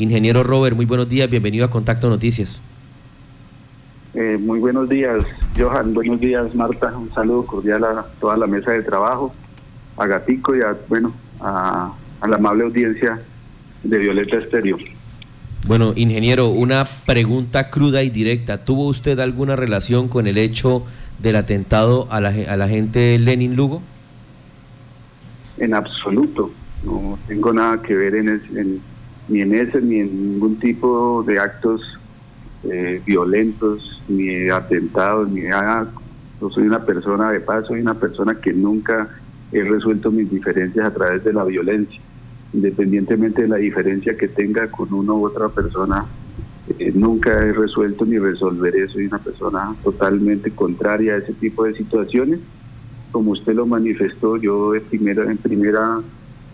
Ingeniero Robert, muy buenos días, bienvenido a Contacto Noticias. Eh, muy buenos días, Johan. Buenos días, Marta. Un saludo cordial a toda la mesa de trabajo, a Gatico y a, bueno, a, la amable audiencia de Violeta Estéreo. Bueno, ingeniero, una pregunta cruda y directa. ¿Tuvo usted alguna relación con el hecho del atentado a la, a la gente Lenin Lugo? En absoluto. No tengo nada que ver en, ni en ese ni en ningún tipo de actos eh, violentos, ni atentados, ni nada. Yo soy una persona de paz, soy una persona que nunca he resuelto mis diferencias a través de la violencia, independientemente de la diferencia que tenga con una u otra persona. Eh, nunca he resuelto ni resolveré, soy una persona totalmente contraria a ese tipo de situaciones. Como usted lo manifestó, yo de primera, en primera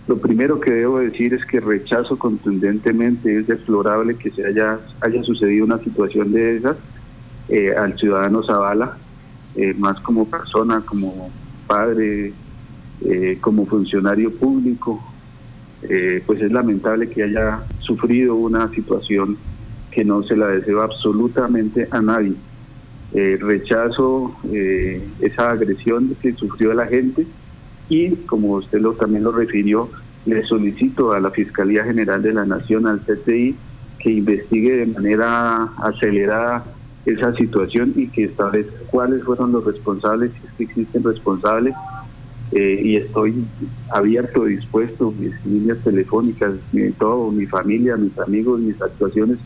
lo primero que debo decir es que rechazo contundentemente, es deplorable que se haya, haya sucedido una situación de esas eh, al ciudadano Zavala, eh, más como persona, como padre, eh, como funcionario público, pues es lamentable que haya sufrido una situación que no se la deseo absolutamente a nadie. rechazo esa agresión que sufrió la gente y como usted lo, también lo refirió, le solicito a la Fiscalía General de la Nación, al CTI, que investigue de manera acelerada esa situación y que establezca cuáles fueron los responsables, si es que existen responsables, eh, y estoy abierto, dispuesto, mis líneas telefónicas, todo, mi familia, mis amigos, mis actuaciones,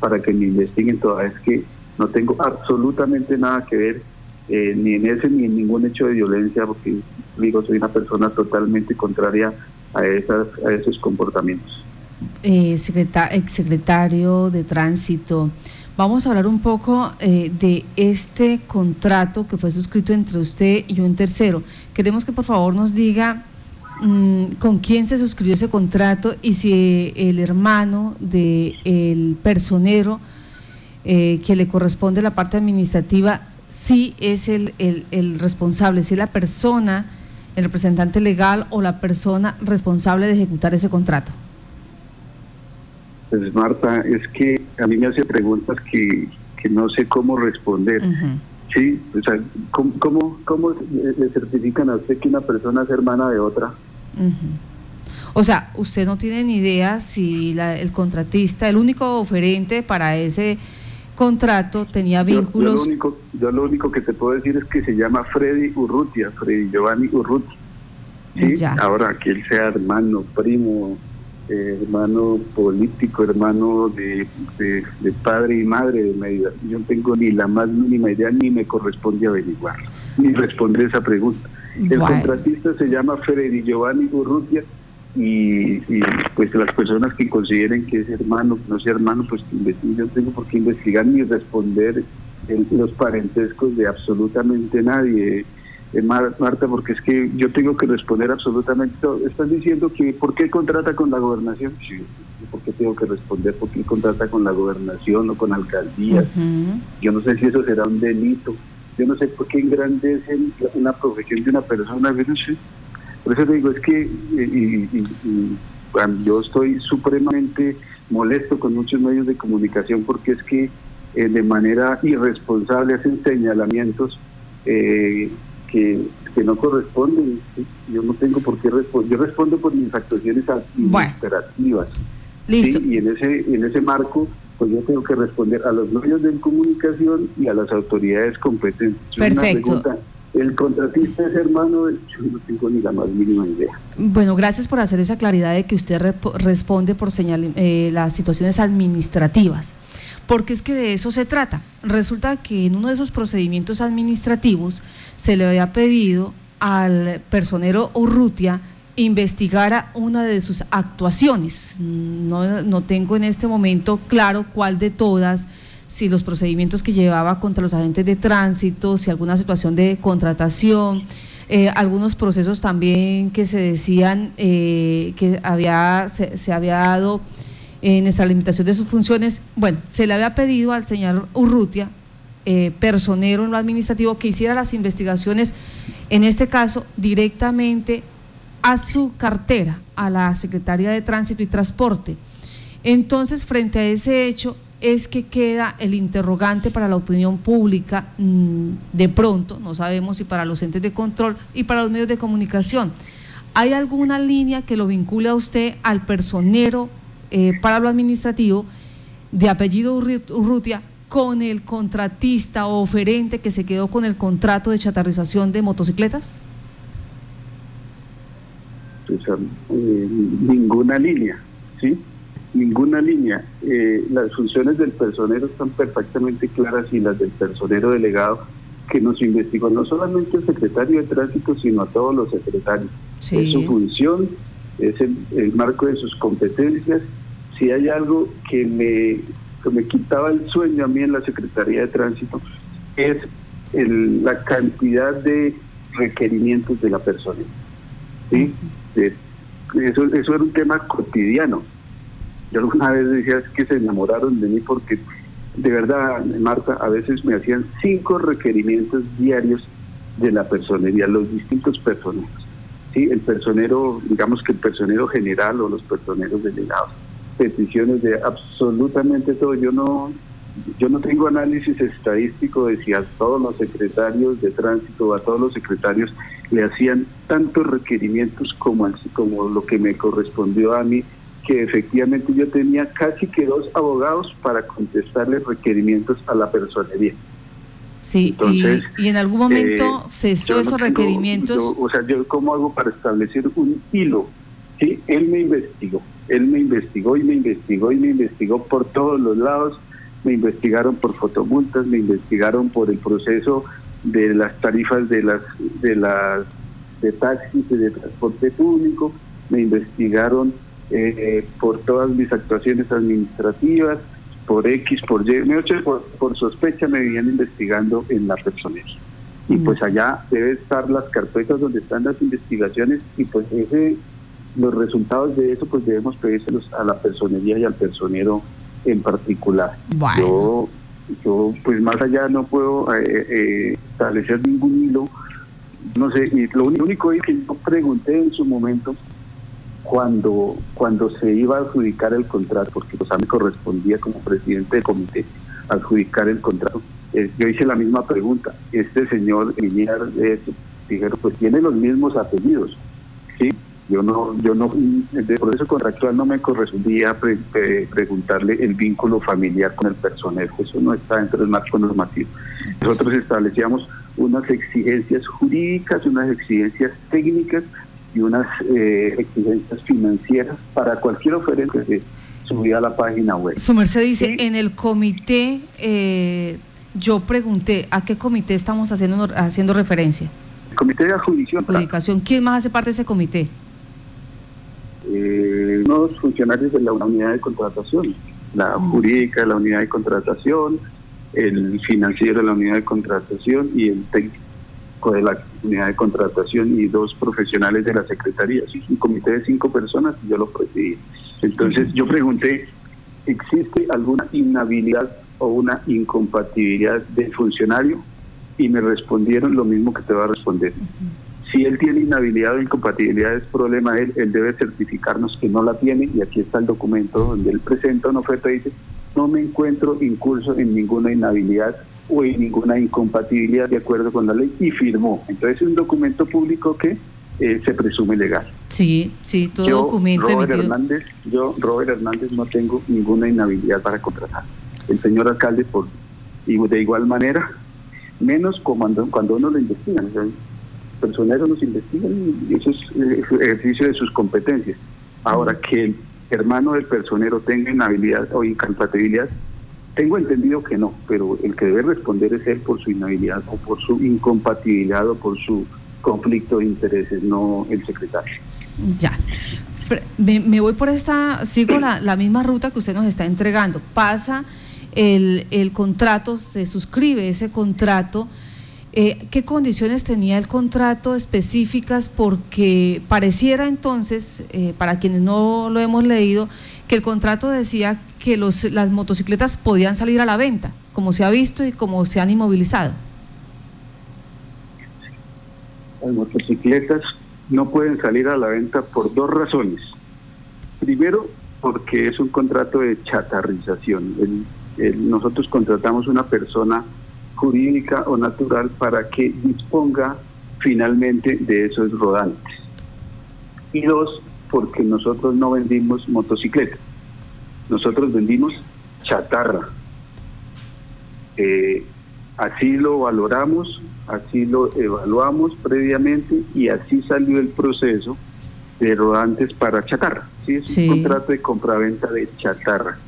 para que me investiguen toda. Vez que no tengo absolutamente nada que ver eh, ni en ese ni en ningún hecho de violencia, porque digo, soy una persona totalmente contraria a, esas, a esos comportamientos. Eh, exsecretario de Tránsito, vamos a hablar un poco eh, de este contrato que fue suscrito entre usted y un tercero. Queremos que por favor nos diga mm, con quién se suscribió ese contrato y si el hermano del el personero eh, que le corresponde la parte administrativa sí es el, el, el responsable, si es la persona el representante legal o la persona responsable de ejecutar ese contrato? Pues Marta, es que a mí me hace preguntas que, no sé cómo responder. Sí, o sea, ¿cómo, cómo, le certifican a usted que una persona es hermana de otra? O sea, usted no tiene ni idea si el contratista, el único oferente para ese contrato tenía vínculos. Yo, lo único, yo lo único que te puedo decir es que se llama Freddy Urrutia, Freddy Giovanni Urrutia. ¿sí? Ahora que él sea hermano, primo, eh, hermano político, hermano de, de, padre y madre de medida. Yo no tengo ni la más mínima idea ni me corresponde averiguar, ni responder esa pregunta. El contratista se llama Freddy Giovanni Urrutia y, pues las personas que consideren que es hermano, que no sea hermano, pues yo tengo por qué investigar ni responder los parentescos de absolutamente nadie. Eh, Marta, porque es que yo tengo que responder absolutamente todo. Estás diciendo que ¿por qué contrata con la gobernación? Sí, ¿por qué tengo que responder por qué contrata con la gobernación o con alcaldías? Yo no sé si eso será un delito. Yo no sé por qué engrandecen una profesión de una persona. Yo no sé. Por eso digo, es que eh, yo estoy supremamente molesto con muchos medios de comunicación porque es que eh, de manera irresponsable hacen señalamientos eh, que, no corresponden. Yo no tengo por qué responder. Yo respondo por mis actuaciones administrativas. Listo. Y en ese, en ese marco, pues yo tengo que responder a los medios de comunicación y a las autoridades competentes. Perfecto. El contratista es hermano, yo no tengo ni la más mínima idea. Bueno, gracias por hacer esa claridad de que usted responde por señal, eh, las situaciones administrativas, porque es que de eso se trata. Resulta que en uno de esos procedimientos administrativos se le había pedido al personero Urrutia investigara una de sus actuaciones. No, no tengo en este momento claro cuál de todas si los procedimientos que llevaba contra los agentes de tránsito, si alguna situación de contratación, eh, algunos procesos también que se decían eh, que había, se, había dado en esta limitación de sus funciones. Bueno, se le había pedido al señor Urrutia, eh, personero en lo administrativo, que hiciera las investigaciones, en este caso, directamente a su cartera, a la Secretaría de Tránsito y Transporte. Entonces, frente a ese hecho, es que queda el interrogante para la opinión pública mm, de pronto, no sabemos si para los entes de control y para los medios de comunicación. ¿Hay alguna línea que lo vincule a usted al personero eh, para lo administrativo de apellido Urrutia con el contratista o oferente que se quedó con el contrato de chatarrización de motocicletas? Pues, eh, ninguna línea, ¿sí? Ninguna línea. Eh, las funciones del personero están perfectamente claras y las del personero delegado que nos investigó no solamente el secretario de tránsito, sino a todos los secretarios. Es su función, es el, marco de sus competencias. Si hay algo que me, me quitaba el sueño a mí en la Secretaría de Tránsito, es la cantidad de requerimientos de la persona. ¿sí? eso, eso era un tema cotidiano. Yo alguna vez decía que se enamoraron de mí porque de verdad, Marta, a veces me hacían cinco requerimientos diarios de la personería, los distintos personeros. ¿sí? El personero, digamos que el personero general o los personeros delegados, peticiones de absolutamente todo. Yo no, yo no tengo análisis estadístico de si a todos los secretarios de tránsito a todos los secretarios le hacían tantos requerimientos como, como lo que me correspondió a mí que efectivamente yo tenía casi que dos abogados para contestarle requerimientos a la personería. Sí, y, en algún momento eh, cesó esos requerimientos. o sea, yo cómo hago para establecer un hilo. Sí, él me investigó, él me investigó y me investigó y me investigó por todos los lados. Me investigaron por fotomultas, me investigaron por el proceso de las tarifas de las de las de taxis y de transporte público, me investigaron eh, por todas mis actuaciones administrativas, por X, por Y, por, por sospecha me venían investigando en la personal. Y pues allá debe estar las carpetas donde están las investigaciones y pues ese los resultados de eso pues debemos pedírselos a la personería y al personero en particular. Yo, yo pues más allá no puedo eh, eh, establecer ningún hilo, no sé, y lo único es que yo pregunté en su momento cuando, cuando se iba a adjudicar el contrato, porque pues, a mí correspondía como presidente del comité adjudicar el contrato, eh, yo hice la misma pregunta. Este señor Linear eh, dijeron, pues tiene los mismos apellidos. Sí, yo no, yo no, de proceso contractual no me correspondía preguntarle el vínculo familiar con el personal, eso no está dentro del marco normativo. Nosotros establecíamos unas exigencias jurídicas, unas exigencias técnicas y unas eh, exigencias financieras para cualquier oferente que se subía a la página web. Su merced dice, en el comité, eh, yo pregunté, ¿a qué comité estamos haciendo, haciendo referencia? El comité de adjudicación. adjudicación. ¿Quién más hace parte de ese comité? Eh, unos funcionarios de la unidad de contratación, la mm. jurídica de la unidad de contratación, el financiero de la unidad de contratación y el técnico de la unidad de contratación y dos profesionales de la Secretaría. Sí, un comité de cinco personas y yo lo presidí. Entonces yo pregunté, ¿existe alguna inhabilidad o una incompatibilidad del funcionario? Y me respondieron lo mismo que te va a responder. Si él tiene inhabilidad o incompatibilidad es problema de él, él debe certificarnos que no la tiene y aquí está el documento donde él presenta una oferta y dice, no me encuentro incurso en ninguna inhabilidad o en ninguna incompatibilidad de acuerdo con la ley y firmó. Entonces es un documento público que eh, se presume legal. Sí, sí, todo documento Robert Hernández, yo, Robert Hernández, no tengo ninguna inhabilidad para contratar. El señor alcalde, por y de igual manera, menos cuando, cuando uno lo investiga. el personero nos investigan y eso es eh, ejercicio de sus competencias. Ahora, que el hermano del personero tenga inhabilidad o incompatibilidad, tengo entendido que no, pero el que debe responder es él por su inhabilidad o por su incompatibilidad o por su conflicto de intereses, no el secretario. Ya. Me, voy por esta, sigo la, misma ruta que usted nos está entregando. Pasa el, el contrato, se suscribe ese contrato. Eh, ¿Qué condiciones tenía el contrato específicas? Porque pareciera entonces, eh, para quienes no lo hemos leído, que el contrato decía que los, las motocicletas podían salir a la venta, como se ha visto y como se han inmovilizado. Las motocicletas no pueden salir a la venta por dos razones. Primero, porque es un contrato de chatarrización. nosotros contratamos una persona jurídica o natural para que disponga finalmente de esos rodantes. Y dos, porque nosotros no vendimos motocicletas, nosotros vendimos chatarra. Eh, así lo valoramos, así lo evaluamos previamente y así salió el proceso de rodantes para chatarra. ¿sí? Es un contrato de compraventa de chatarra.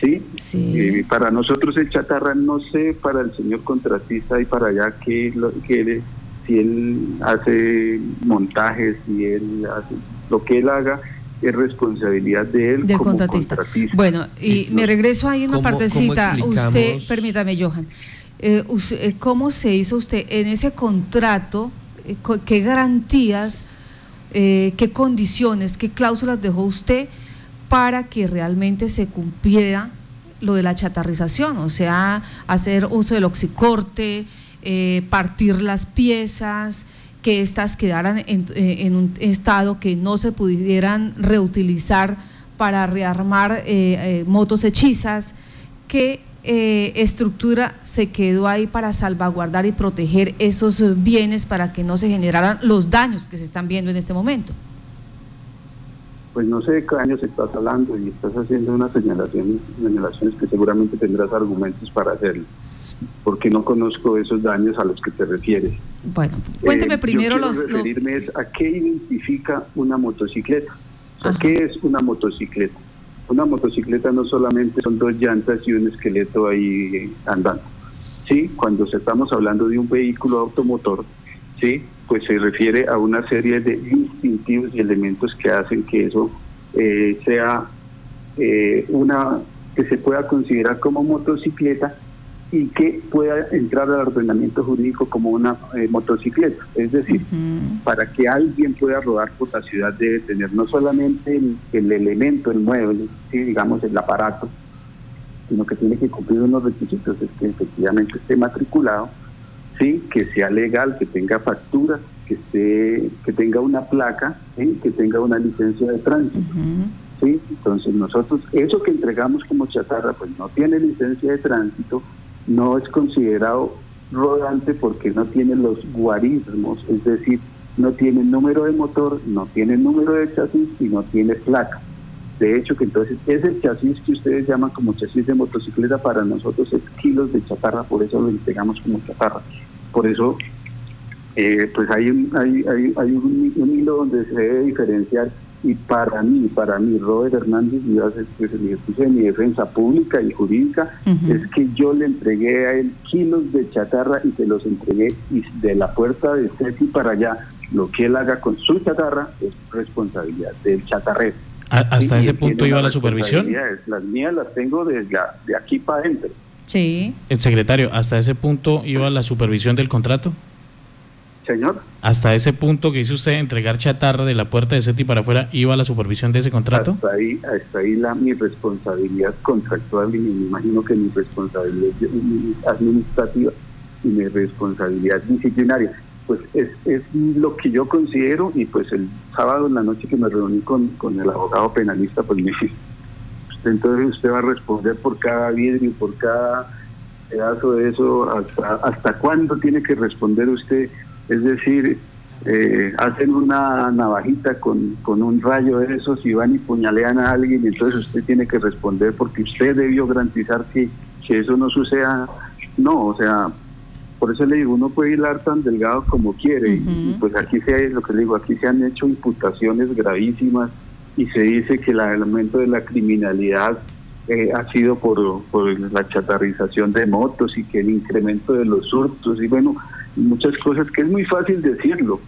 ¿Sí? sí. para nosotros el chatarra, no sé, para el señor contratista y para allá que, lo, que si él hace montajes, si él hace lo que él haga, es responsabilidad de él como contratista. Bueno, y me regreso ahí una partecita. usted, permítame, Johan. Eh, eh, ¿Cómo se hizo usted en ese contrato? Eh, ¿Qué garantías, qué condiciones, qué cláusulas dejó usted para que realmente se cumpliera lo de la chatarrización? O sea, hacer uso del oxicorte, partir las piezas, que éstas quedaran en, un estado que no se pudieran reutilizar para rearmar motos hechizas, eh, estructura se quedó ahí para salvaguardar y proteger esos bienes para que no se generaran los daños que se están viendo en este momento? Pues no sé de qué años estás hablando y estás haciendo unas señalaciones, señalaciones que seguramente tendrás argumentos para hacerlo, porque no conozco esos daños a los que te refieres. Bueno, cuénteme eh, primero los... referirme a qué identifica una motocicleta. O sea, ¿qué es una motocicleta? Una motocicleta no solamente son dos llantas y un esqueleto ahí andando. Sí, cuando estamos hablando de un vehículo automotor, sí, pues se refiere a una serie de distintivos y elementos que hacen que eso eh, sea eh, una que se pueda considerar como motocicleta y que pueda entrar al ordenamiento jurídico como una eh, motocicleta. Es decir, para que alguien pueda rodar por la ciudad debe tener no solamente el, elemento, el mueble, digamos el aparato, sino que tiene que cumplir unos requisitos, es que efectivamente esté matriculado, sí, que sea legal, que tenga factura, que esté, que tenga una placa, que tenga una licencia de tránsito. ¿sí? Entonces nosotros, eso que entregamos como chatarra, pues no tiene licencia de tránsito, no es considerado rodante porque no tiene los guarismos, es decir, no tiene número de motor, no tiene número de chasis y no tiene placa. De hecho, que entonces ese chasis que ustedes llaman como chasis de motocicleta para nosotros es kilos de chatarra, por eso lo entregamos como chatarra. Por eso, eh, pues hay, un, hay, hay, hay un, un hilo donde se debe diferenciar y para mí, para mí, Robert Hernández, y pues, de mi defensa pública y jurídica, es que yo le entregué a él kilos de chatarra y se los entregué y de la puerta de Ceci para allá. Lo que él haga con su chatarra es responsabilidad del chatarrero. ¿Hasta ese punto iba la supervisión? Las mías las tengo desde de aquí para adentro. Sí. El secretario, ¿hasta ese punto iba la supervisión del contrato? Señor. Hasta ese punto que hizo usted entregar chatarra de la puerta de SETI para afuera, ¿iba la supervisión de ese contrato? Hasta ahí, hasta ahí la, mi responsabilidad contractual y me imagino que mi responsabilidad administrativa y mi responsabilidad disciplinaria. Pues es, es lo que yo considero y pues el sábado en la noche que me reuní con, con el abogado penalista, pues me dice, entonces usted va a responder por cada vidrio, por cada pedazo de eso, hasta, hasta cuándo tiene que responder usted es decir, eh, hacen una navajita con, un rayo de esos y van y puñalean a alguien y entonces usted tiene que responder porque usted debió garantizar que, eso no suceda. No, o sea, por eso le digo, uno puede hilar tan delgado como quiere y, pues aquí se lo que le digo, aquí se han hecho imputaciones gravísimas y se dice que el aumento de la criminalidad eh, ha sido por, por la chatarrización de motos y que el incremento de los hurtos y bueno, muchas cosas que es muy fácil decirlo,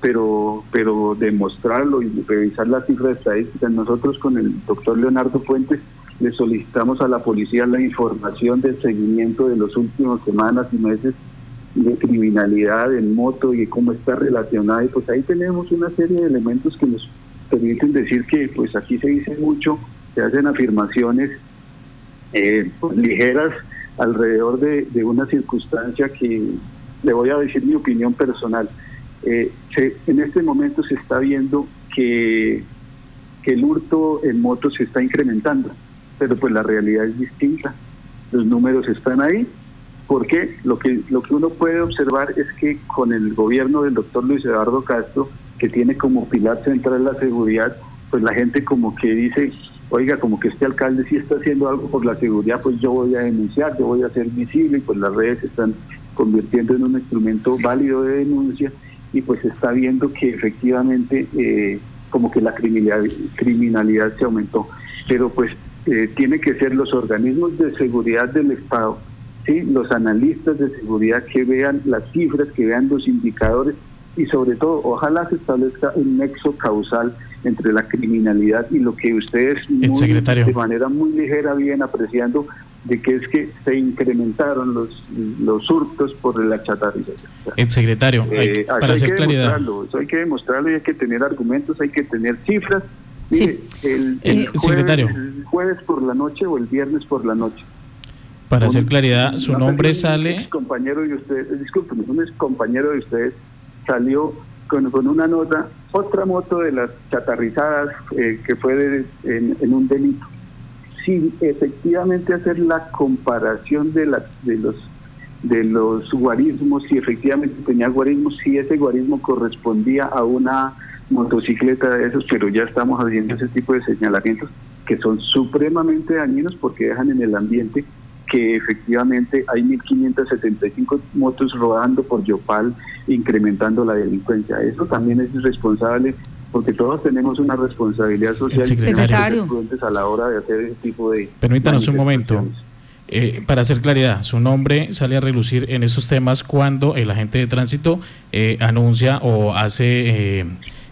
pero, pero demostrarlo y revisar las cifras estadísticas. Nosotros con el doctor Leonardo Fuentes le solicitamos a la policía la información del seguimiento de los últimos semanas y meses de criminalidad en moto y cómo está relacionada. Y pues ahí tenemos una serie de elementos que nos permiten decir que pues aquí se dice mucho, se hacen afirmaciones eh, ligeras alrededor de, de una circunstancia que le voy a decir mi opinión personal. Eh, en este momento se está viendo que, que el hurto en motos se está incrementando, pero pues la realidad es distinta. Los números están ahí, porque lo que, lo que uno puede observar es que con el gobierno del doctor Luis Eduardo Castro, que tiene como pilar central la seguridad, pues la gente como que dice, oiga, como que este alcalde sí está haciendo algo por la seguridad, pues yo voy a denunciar, yo voy a ser visible, y pues las redes se están convirtiendo en un instrumento válido de denuncia y pues está viendo que efectivamente eh, como que la criminalidad, criminalidad se aumentó. Pero pues eh, tiene que ser los organismos de seguridad del Estado, ¿sí? los analistas de seguridad que vean las cifras, que vean los indicadores y sobre todo ojalá se establezca un nexo causal entre la criminalidad y lo que ustedes de manera muy ligera vienen apreciando de que es que se incrementaron los, los hurtos por la chatarrización. El secretario, eh, para hacer claridad. Eso hay que demostrarlo y hay que tener argumentos, hay que tener cifras. Sí. el, el, jueves, el, jueves, por la noche o el viernes por la noche. Para hacer claridad, su nombre sale... Un compañero de ustedes, disculpen, un compañero de ustedes salió con, con una nota, otra moto de las chatarrizadas eh, que fue en un delito. Sin efectivamente hacer la comparación de, la, de los de los guarismos, si efectivamente tenía guarismos, si ese guarismo correspondía a una motocicleta de esos, pero ya estamos haciendo ese tipo de señalamientos que son supremamente dañinos porque dejan en el ambiente que efectivamente hay 1.575 motos rodando por Yopal, incrementando la delincuencia. Eso también es irresponsable porque todos tenemos una responsabilidad social secretario. a la hora de hacer ese tipo de... Permítanos un momento. Eh, para hacer claridad, su nombre sale a relucir en esos temas cuando el agente de tránsito eh, anuncia o hace eh,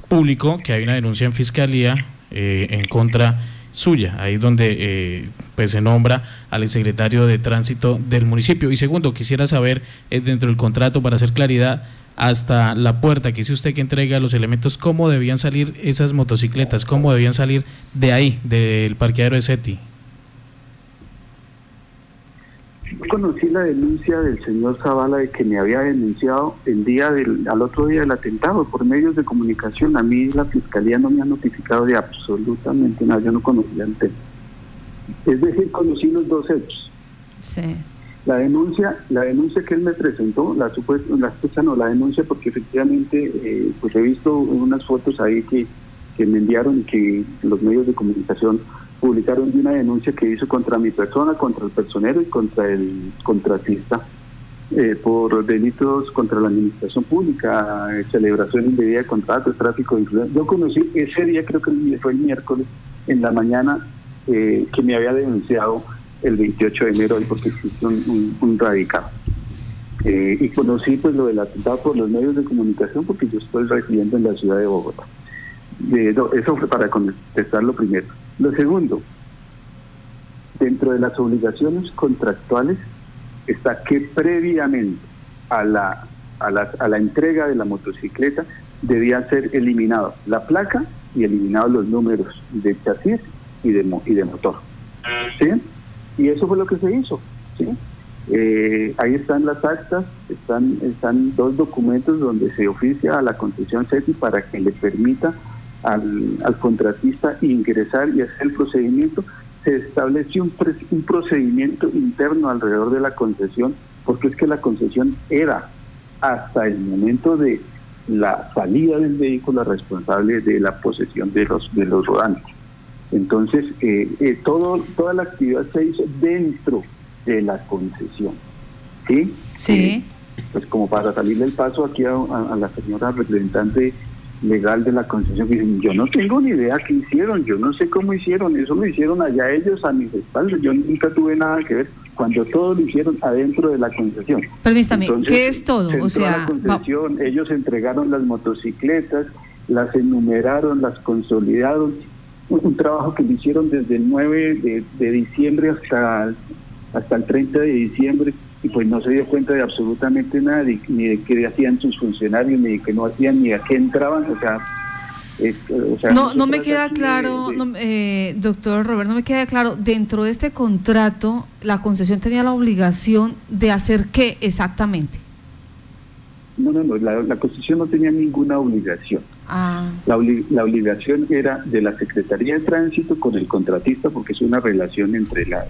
público que hay una denuncia en fiscalía en contra suya. Ahí es donde pues se nombra al secretario de tránsito del municipio. Y segundo, quisiera saber dentro del contrato, para hacer claridad, hasta la puerta que dice usted que entrega los elementos, ¿cómo debían salir esas motocicletas? ¿Cómo debían salir de ahí, del parqueadero de SETI? Yo conocí la denuncia del señor Zavala de que me había denunciado el día del, al otro día del atentado por medios de comunicación. A mí la fiscalía no me ha notificado de absolutamente nada, yo no conocía el tema. Es decir, conocí los dos hechos. Sí. La denuncia, la denuncia que él me presentó, la supuesta, la supuesta no, la denuncia porque efectivamente eh, pues he visto unas fotos ahí que, que me enviaron y que los medios de comunicación publicaron de una denuncia que hizo contra mi persona, contra el personero y contra el contratista eh, por delitos contra la administración pública, eh, celebración indebida de contratos, tráfico de influencia. Yo conocí ese día, creo que fue el miércoles, en la mañana, que me había denunciado el 28 de enero ahí porque existe un, un, radical. Eh, y conocí pues lo del atentado por los medios de comunicación porque yo estoy residiendo en la ciudad de Bogotá. eso fue para contestar lo primero. Lo segundo, dentro de las obligaciones contractuales está que previamente a la, a la, a la entrega de la motocicleta debía ser eliminado la placa y eliminados los números de chasis y de, y de motor. ¿Sí? Y eso fue lo que se hizo. ¿sí? Eh, ahí están las actas, están, están dos documentos donde se oficia a la concesión CETI para que le permita al, al contratista ingresar y hacer el procedimiento. Se estableció un, un procedimiento interno alrededor de la concesión, porque es que la concesión era hasta el momento de la salida del vehículo responsable de la posesión de los, de los rodantes. Entonces, eh, eh, todo, toda la actividad se hizo dentro de la concesión. ¿Sí? Sí. Eh, pues como para salir del paso aquí a, la señora representante legal de la concesión, dicen, yo no tengo ni idea qué hicieron, yo no sé cómo hicieron, eso lo hicieron allá ellos a mis espaldas, yo nunca tuve nada que ver cuando todo lo hicieron adentro de la concesión. Permítame, ¿qué es todo? O sea, la concesión, ellos entregaron las motocicletas, las enumeraron, las consolidaron un, trabajo que lo hicieron desde el 9 de, diciembre hasta, hasta el 30 de diciembre y pues no se dio cuenta de absolutamente nada, ni de qué hacían sus funcionarios, ni de qué no hacían, ni a qué entraban, o sea... no, no me queda claro, eh, doctor Robert, no me queda claro, dentro de este contrato, la concesión tenía la obligación de hacer qué exactamente. No, no, no, la, la concesión no tenía ninguna obligación Ah. La, obligación era de la Secretaría de Tránsito con el contratista porque es una relación entre la,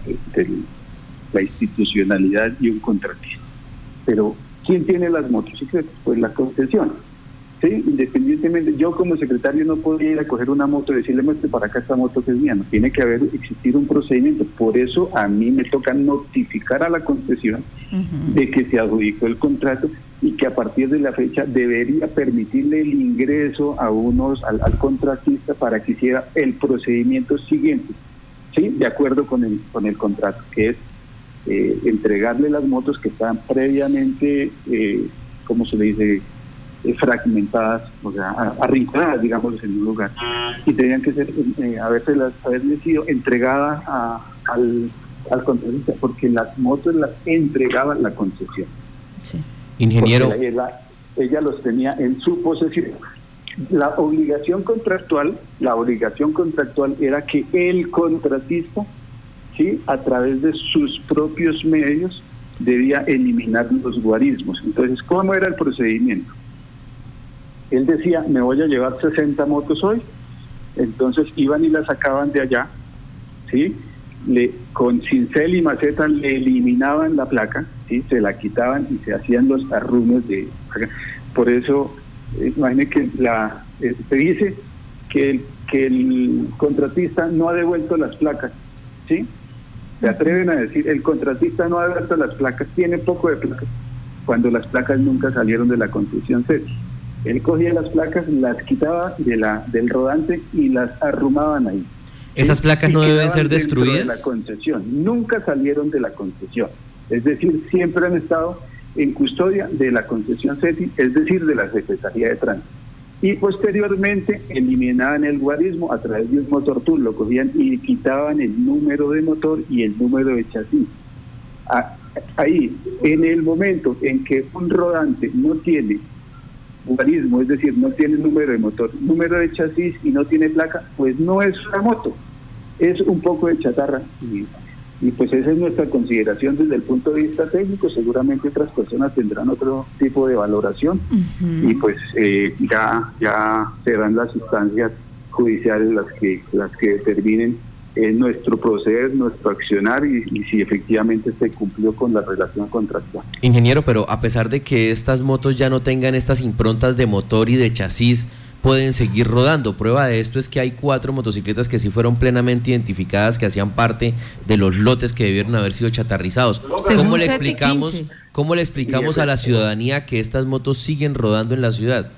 la institucionalidad y un contratista. Pero, ¿quién tiene las motocicletas? Pues la concesión. ¿Sí? Independientemente, yo como secretario no podría ir a coger una moto y decirle, muestre para acá esta moto que es mía. No tiene que haber existido un procedimiento. Por eso a mí me toca notificar a la concesión de que se adjudicó el contrato y que a partir de la fecha debería permitirle el ingreso a unos al, contratista para que hiciera el procedimiento siguiente, sí, de acuerdo con el con el contrato, que es eh, entregarle las motos que estaban previamente, eh, como se le dice, eh, fragmentadas, o sea, arrinconadas, digamos, en un lugar, y tenían que ser, eh, haberse las, haberle sido entregadas al, al contratista, porque las motos las entregaba la concesión. Sí. Ingeniero. Ella, los tenía en su posesión. La obligación contractual, la obligación contractual era que el contratista, sí, a través de sus propios medios, debía eliminar los guarismos. Entonces, ¿cómo era el procedimiento? Él decía, me voy a llevar 60 motos hoy, entonces iban y las sacaban de allá, ¿sí? Le, con cincel y maceta le eliminaban la placa, ¿sí? se la quitaban y se hacían los arrumes de... Por eso, eh, imagine que la, eh, se dice que el, que el contratista no ha devuelto las placas, ¿sí? Se atreven a decir, el contratista no ha devuelto las placas, tiene poco de placas, cuando las placas nunca salieron de la construcción CETI. Él cogía las placas, las quitaba de la, del rodante y las arrumaban ahí. ¿Esas placas no deben ser destruidas? De la concesión, nunca salieron de la concesión. Es decir, siempre han estado en custodia de la concesión CETI, es decir, de la Secretaría de Tránsito. Y posteriormente eliminaban el guarismo a través de un motor tool, lo cogían y quitaban el número de motor y el número de chasis. Ahí, en el momento en que un rodante no tiene guarismo, es decir, no tiene número de motor, número de chasis y no tiene placa, pues no es una moto, es un poco de chatarra. Y pues esa es nuestra consideración desde el punto de vista técnico. Seguramente otras personas tendrán otro tipo de valoración y pues eh, ya ya serán las instancias judiciales las que las que determinen eh, nuestro proceder, nuestro accionar y, y, si efectivamente se cumplió con la relación contractual. Ingeniero, pero a pesar de que estas motos ya no tengan estas improntas de motor y de chasis, pueden seguir rodando. Prueba de esto es que hay cuatro motocicletas que sí fueron plenamente identificadas, que hacían parte de los lotes que debieron haber sido chatarrizados. ¿Cómo le explicamos, cómo le explicamos a la ciudadanía que estas motos siguen rodando en la ciudad?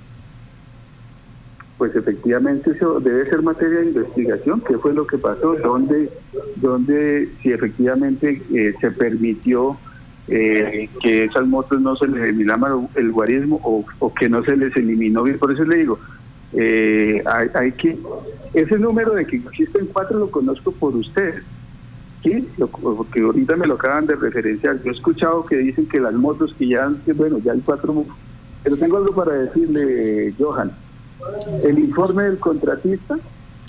Pues efectivamente eso debe ser materia de investigación, qué fue lo que pasó, dónde, dónde si efectivamente eh, se permitió eh, que esas motos no se les eliminaba el guarismo o, o, que no se les eliminó bien. Por eso le digo, eh, hay, que, ese número de que existen cuatro lo conozco por ustedes, ¿sí? porque ahorita me lo acaban de referenciar. Yo he escuchado que dicen que las motos que ya, bueno, ya hay cuatro, pero tengo algo para decirle, Johan. El informe del contratista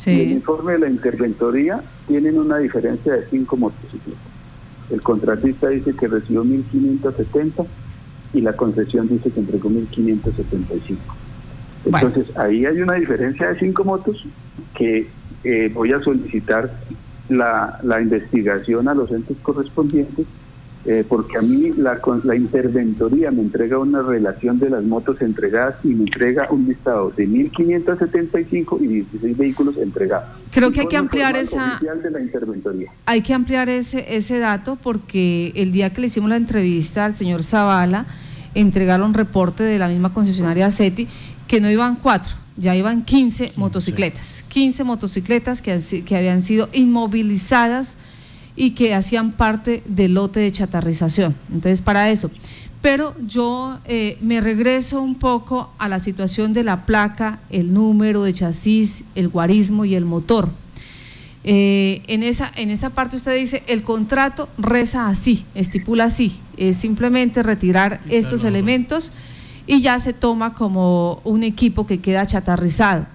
y el informe de la interventoría tienen una diferencia de cinco motocicletas. El contratista dice que recibió 1.570 y la concesión dice que entregó 1.575. Entonces, ahí hay una diferencia de cinco motos que eh, voy a solicitar la, la, investigación a los entes correspondientes, eh, porque a mí la, la interventoría me entrega una relación de las motos entregadas y me entrega un listado de 1.575 y 16 vehículos entregados. Creo que hay que ampliar esa... Hay que ampliar ese, ese dato porque el día que le hicimos la entrevista al señor Zavala, entregaron reporte de la misma concesionaria SETI que no iban cuatro, ya iban 15, motocicletas, 15 motocicletas que, que habían sido inmovilizadas y que hacían parte del lote de chatarrización. Entonces, para eso. Pero yo eh, me regreso un poco a la situación de la placa, el número de chasis, el guarismo y el motor. Eh, en, esa, en esa parte usted dice, el contrato reza así, estipula así, es simplemente retirar estos elementos y ya se toma como un equipo que queda chatarrizado.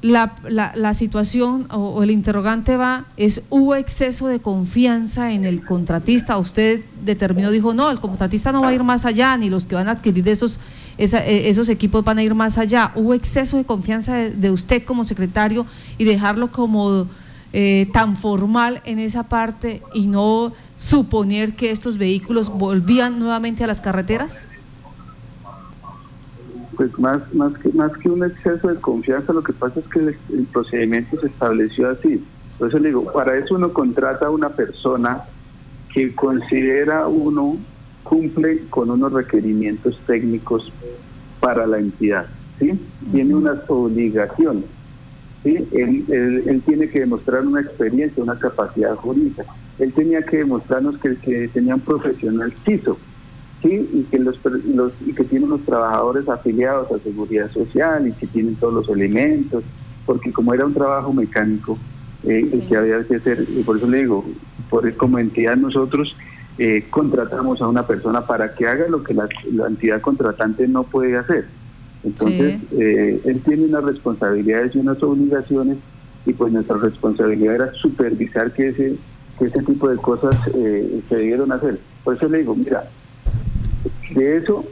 La, la, situación o, el interrogante va, es ¿hubo exceso de confianza en el contratista? Usted determinó, dijo, no, el contratista no va a ir más allá, ni los que van a adquirir esos, e, esos equipos van a ir más allá. ¿Hubo exceso de confianza de, usted como secretario y dejarlo como eh, tan formal en esa parte y no suponer que estos vehículos volvían nuevamente a las carreteras? Pues más, más, que, más que un exceso de confianza, lo que pasa es que el, procedimiento se estableció así. Entonces le digo, para eso uno contrata a una persona que considera uno cumple con unos requerimientos técnicos para la entidad, ¿sí? Tiene unas obligaciones, ¿sí? Él, él, tiene que demostrar una experiencia, una capacidad jurídica. Él tenía que demostrarnos que, que tenía un profesional CISO, ¿sí? Y que, los, los, y que tiene unos trabajadores afiliados a Seguridad Social y que tienen todos los elementos, porque como era un trabajo mecánico, eh, que había que hacer, y por eso le digo, por como entidad nosotros eh, contratamos a una persona para que haga lo que la, entidad contratante no puede hacer. Entonces, eh, él tiene unas responsabilidades y unas obligaciones y pues nuestra responsabilidad era supervisar que ese, que ese tipo de cosas eh, se debieron hacer. Por eso le digo, mira, de eso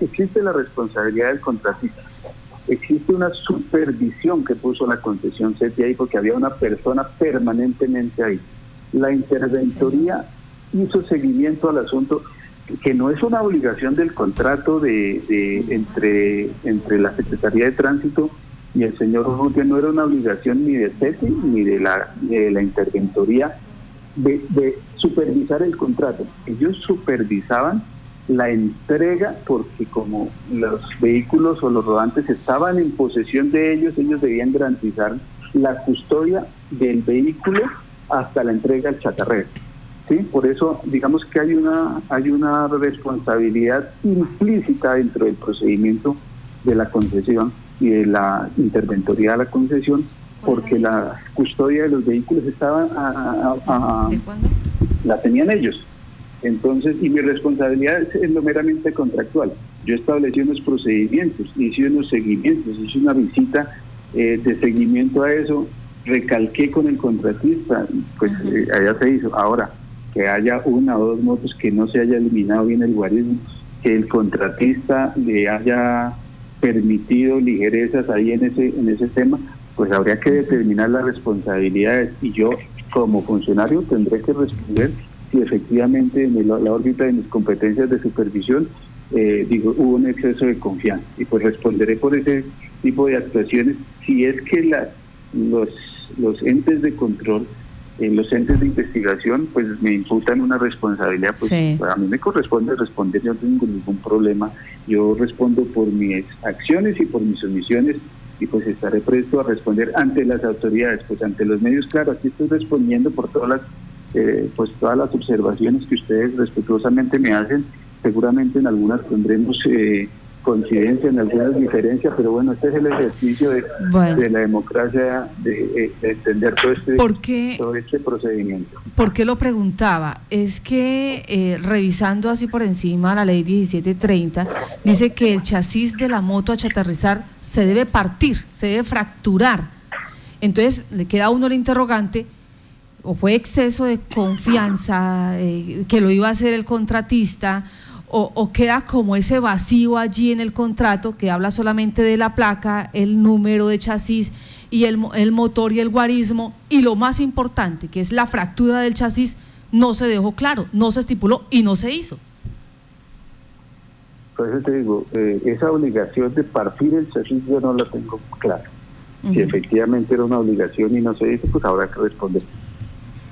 existe la responsabilidad del contratista. Existe una supervisión que puso la concesión CETI ahí porque había una persona permanentemente ahí. La interventoría hizo seguimiento al asunto que no es una obligación del contrato de, entre, entre la Secretaría de Tránsito y el señor Urrutia, no era una obligación ni de CETI ni de la, de la interventoría de, de supervisar el contrato. Ellos supervisaban la entrega porque como los vehículos o los rodantes estaban en posesión de ellos, ellos debían garantizar la custodia del vehículo hasta la entrega al chatarrero. ¿sí? Por eso, digamos que hay una, hay una responsabilidad implícita dentro del procedimiento de la concesión y de la interventoría de la concesión, porque la custodia de los vehículos estaban a, la tenían ellos. Entonces, y mi responsabilidad es, lo meramente contractual. Yo establecí unos procedimientos, hice unos seguimientos, hice una visita eh, de seguimiento a eso, recalqué con el contratista, pues eh, allá se hizo. Ahora, que haya una o dos motos que no se haya eliminado bien el guarismo, que el contratista le haya permitido ligerezas ahí en ese, en ese tema, pues habría que determinar las responsabilidades y yo como funcionario tendré que responder si efectivamente en la órbita de mis competencias de supervisión eh, digo hubo un exceso de confianza. Y pues responderé por ese tipo de actuaciones. Si es que la, los, los entes de control en los entes de investigación pues me imputan una responsabilidad, pues a mí me corresponde responder, yo no tengo ningún problema, yo respondo por mis acciones y por mis omisiones y pues estaré presto a responder ante las autoridades, pues ante los medios, claro, aquí estoy respondiendo por todas las eh, pues todas las observaciones que ustedes respetuosamente me hacen, seguramente en algunas tendremos eh, coincidencia, en algunas diferencias, pero bueno, este es el ejercicio de, la democracia, de, entender todo este, todo este procedimiento. ¿Por qué lo preguntaba? Es que eh, revisando así por encima la ley 1730, dice que el chasis de la moto a chatarrizar se debe partir, se debe fracturar. Entonces le queda a uno el interrogante, o fue exceso de confianza, eh, que lo iba a hacer el contratista, o, queda como ese vacío allí en el contrato que habla solamente de la placa, el número de chasis y el, el motor y el guarismo, y lo más importante, que es la fractura del chasis, no se dejó claro, no se estipuló y no se hizo. Por eso te digo, eh, esa obligación de partir el chasis yo no la tengo clara. Si efectivamente era una obligación y no se hizo, pues habrá que responder.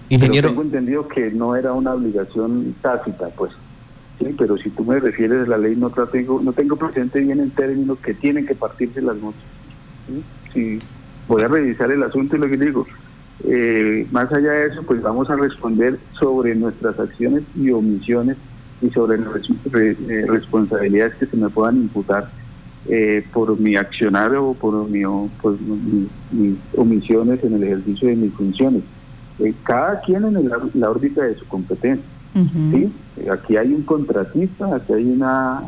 Ingeniero. Pero tengo entendido que no era una obligación tácita, pues. Sí, pero si tú me refieres a la ley, no tengo, no tengo presente bien el término que tienen que partirse las motos. ¿sí? voy a revisar el asunto y lo que digo. Eh, más allá de eso, pues vamos a responder sobre nuestras acciones y omisiones y sobre las eh, responsabilidades que se me puedan imputar eh, por mi accionar o por, mi, por mis omisiones en el ejercicio de mis funciones. Cada quien en la órbita de su competencia. ¿sí? Aquí hay un contratista, aquí hay una,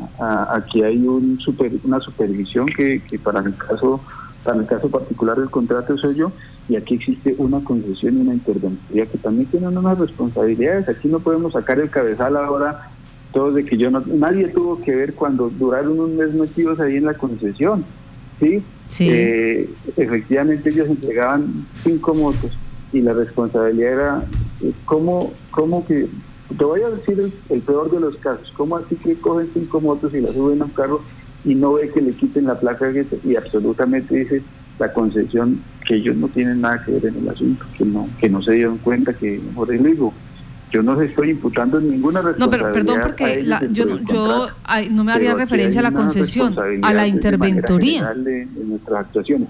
aquí hay un super, una supervisión que, para el caso para el caso particular del contrato soy yo y aquí existe una concesión y una intervención que también tienen unas responsabilidades. Aquí no podemos sacar el cabezal ahora todos de que yo no, nadie tuvo que ver cuando duraron un mes metidos ahí en la concesión, ¿sí? Eh, efectivamente ellos entregaban cinco motos y la responsabilidad era cómo, cómo que, te voy a decir el, peor de los casos, cómo así que cogen cinco motos y las suben a un carro y no ve que le quiten la placa y absolutamente dice la concesión que ellos no tienen nada que ver en el asunto, que no, que no se dieron cuenta que, por el digo, yo no se estoy imputando ninguna responsabilidad. No, pero perdón, porque yo, yo no me haría referencia a la concesión, a la interventoría. De, nuestras actuaciones.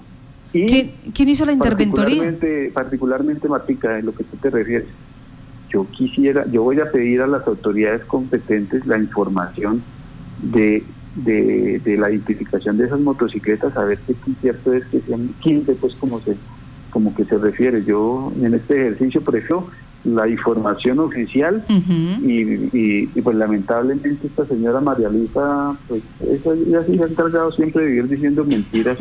¿Quién, hizo la interventoría? Particularmente, particularmente Matica, en lo que tú te refieres. Yo quisiera, yo voy a pedir a las autoridades competentes la información de, de, de la identificación de esas motocicletas, a ver qué cierto es que sean 15, pues como se, como que se refiere. Yo en este ejercicio prefiero la información oficial y, pues lamentablemente esta señora María Luisa pues ella sí se ha encargado siempre de vivir diciendo mentiras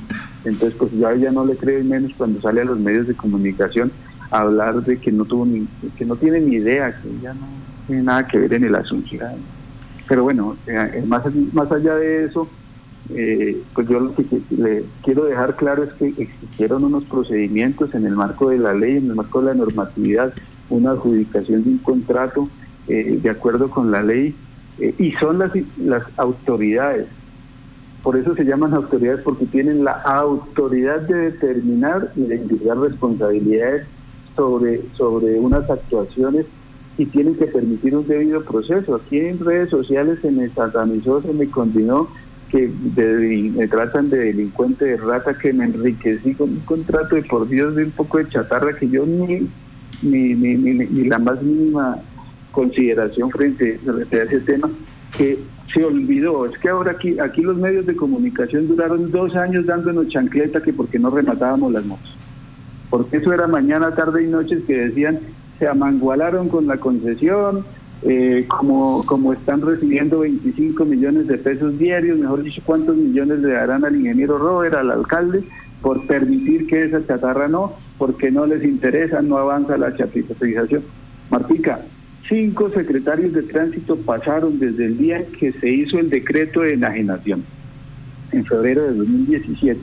entonces pues ya ella no le cree menos cuando sale a los medios de comunicación a hablar de que no tuvo ni, que no tiene ni idea que ella no tiene nada que ver en el asunto pero bueno eh, más más allá de eso eh, pues yo lo que le quiero dejar claro es que existieron unos procedimientos en el marco de la ley, en el marco de la normatividad, una adjudicación de un contrato eh, de acuerdo con la ley y son las, las autoridades. Por eso se llaman autoridades porque tienen la autoridad de determinar y de indicar responsabilidades sobre, sobre unas actuaciones y tienen que permitir un debido proceso. Aquí en redes sociales se me satanizó, se me condenó que me tratan de delincuente de rata, que me enriquecí con un contrato de por Dios de un poco de chatarra que yo ni ni, ni, ni, la más mínima consideración frente, a ese tema, que se olvidó. Es que ahora aquí, aquí los medios de comunicación duraron dos años dándonos chancleta que porque no rematábamos las motos. Porque eso era mañana, tarde y noches que decían se amangualaron con la concesión, eh, como, como están recibiendo 25 millones de pesos diarios, mejor dicho, cuántos millones le darán al ingeniero Robert, al alcalde, por permitir que esa chatarra no, porque no les interesa, no avanza la chatarrización. Martica, cinco secretarios de tránsito pasaron desde el día que se hizo el decreto de enajenación, en febrero de 2017.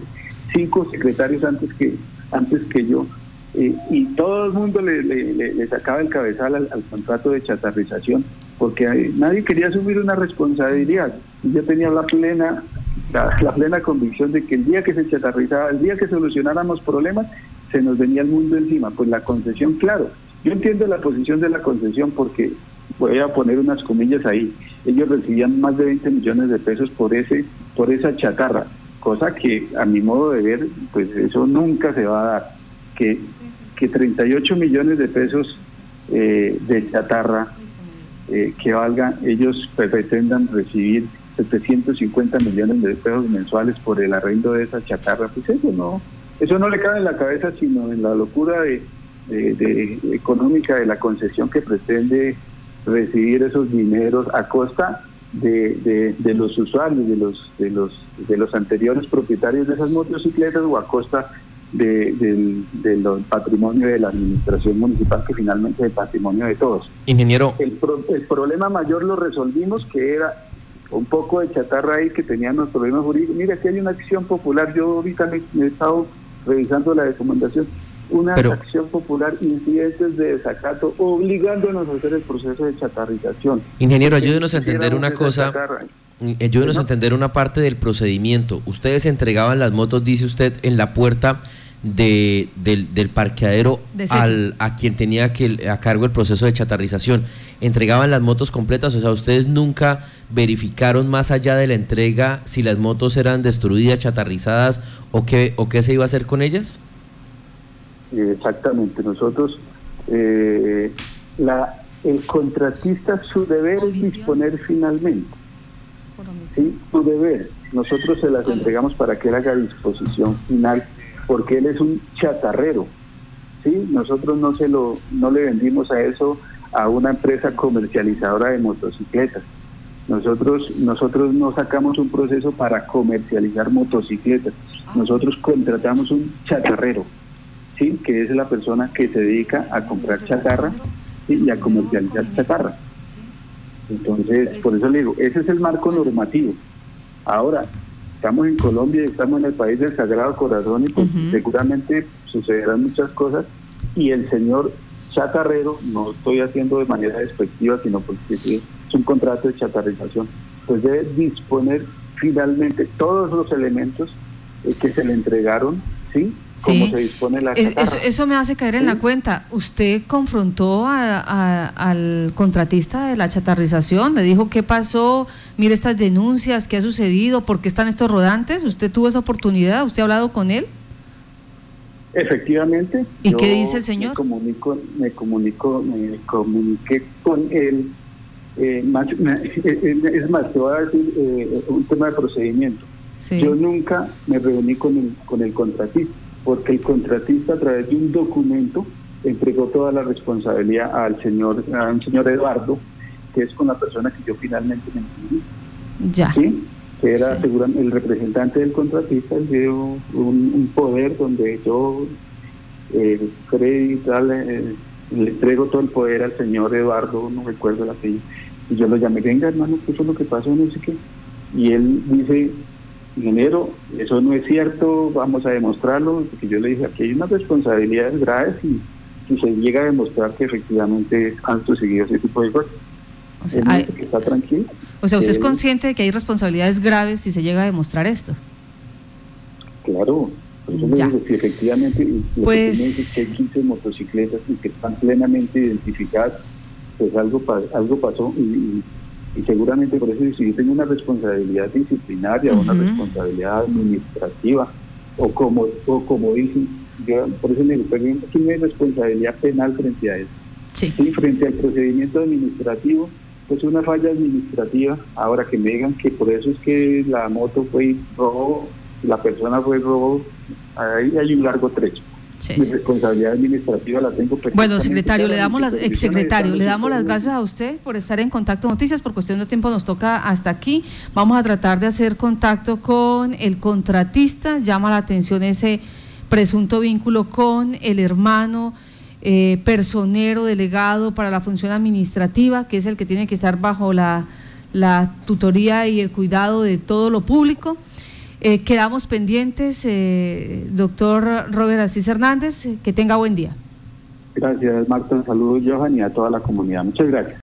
Cinco secretarios antes que, antes que yo. Eh, y todo el mundo le, sacaba el cabezal al, contrato de chatarrización, porque nadie quería asumir una responsabilidad. Yo tenía la plena la, plena convicción de que el día que se chatarrizaba, el día que solucionáramos problemas, se nos venía el mundo encima. Pues la concesión, claro, yo entiendo la posición de la concesión porque voy a poner unas comillas ahí. Ellos recibían más de 20 millones de pesos por ese por esa chatarra, cosa que a mi modo de ver, pues eso nunca se va a dar. Que, que 38 millones de pesos eh, de chatarra eh, que valga, ellos pretendan recibir 750 millones de pesos mensuales por el arrendo de esa chatarra, pues eso no, eso no le cabe en la cabeza, sino en la locura de, económica de la concesión que pretende recibir esos dineros a costa de, de, los usuarios, de los, de los, de los anteriores propietarios de esas motocicletas o a costa de, del, patrimonio de la administración municipal, que finalmente es el patrimonio de todos. Ingeniero. El, el problema mayor lo resolvimos, que era un poco de chatarra ahí que tenían los problemas jurídicos. Mira, que hay una acción popular, yo ahorita he estado revisando la recomendación, una acción popular, incidentes de desacato, obligándonos a hacer el proceso de chatarrización. Ingeniero, ayúdenos a entender una cosa, mm, ayúdenos a entender una parte del procedimiento. Ustedes entregaban las motos, dice usted, en la puerta de, del, del, parqueadero al, a quien tenía que, a cargo el proceso de chatarrización. Entregaban las motos completas, o sea, ustedes nunca verificaron más allá de la entrega si las motos eran destruidas, chatarrizadas o qué, o qué se iba a hacer con ellas. Exactamente, nosotros, eh, la, el contratista, su deber es disponer finalmente. ¿sí? Su deber. Nosotros se las entregamos para que él haga disposición final porque él es un chatarrero. ¿sí? Nosotros no, se lo, no le vendimos a eso a una empresa comercializadora de motocicletas. Nosotros, nosotros no sacamos un proceso para comercializar motocicletas. Nosotros contratamos un chatarrero, ¿sí? que es la persona que se dedica a comprar chatarra y a comercializar chatarra. Entonces, por eso le digo, ese es el marco normativo. Ahora, estamos en Colombia, estamos en el país del Sagrado Corazón y pues, seguramente sucederán muchas cosas y el señor chatarrero, no estoy haciendo de manera despectiva, sino porque es un contrato de chatarrización, pues debe disponer finalmente todos los elementos eh, que se le entregaron, ¿sí? Como se dispone la eso, eso, me hace caer en la cuenta. ¿Usted confrontó al contratista de la chatarrización? ¿Le dijo qué pasó? Mire estas denuncias, ¿qué ha sucedido? ¿Por qué están estos rodantes? ¿Usted tuvo esa oportunidad? ¿Usted ha hablado con él? Efectivamente. ¿Y qué dice el señor? Me comunico, me comunico, me comuniqué con él. Eh, más, eh, es más, te voy a decir eh, un tema de procedimiento. Yo nunca me reuní con el, con el contratista, porque el contratista a través de un documento entregó toda la responsabilidad al señor, al señor Eduardo, que es con la persona que yo finalmente me entendí. Ya. ¿Sí? que era el representante del contratista, dio un, un, poder donde yo eh, eh, le entrego todo el poder al señor Eduardo, no recuerdo la apellido, y yo lo llamé, venga hermano, ¿qué fue lo que pasó? No sé qué. Y él dice, ingeniero, eso no es cierto, vamos a demostrarlo, porque yo le dije, aquí hay unas responsabilidades graves y si se llega a demostrar que efectivamente han sucedido ese tipo de cosas. O sea, está tranquilo. O sea, ¿usted es consciente de que hay responsabilidades graves si se llega a demostrar esto? Claro, eso me digo, si efectivamente pues... que hay 15 motocicletas y que están plenamente identificadas, pues algo, algo pasó y, seguramente por eso si yo tengo una responsabilidad disciplinaria, o una responsabilidad administrativa, o como, o como dicen, yo por eso me digo, hay responsabilidad penal frente a eso. Sí. frente al procedimiento administrativo, pues una falla administrativa. Ahora que me digan que por eso es que la moto fue robo, la persona fue robo, ahí hay un largo trecho. Mi responsabilidad administrativa la tengo Bueno, secretario, le damos las exsecretario, le damos las gracias a usted por estar en contacto noticias. Por cuestión de tiempo nos toca hasta aquí. Vamos a tratar de hacer contacto con el contratista. Llama la atención ese presunto vínculo con el hermano eh, personero delegado para la función administrativa, que es el que tiene que estar bajo la, tutoría y el cuidado de todo lo público. Eh, quedamos pendientes, eh, doctor Robert Asís Hernández, que tenga buen día. Gracias, Marta. Saludos, Johan, y a toda la comunidad. Muchas gracias.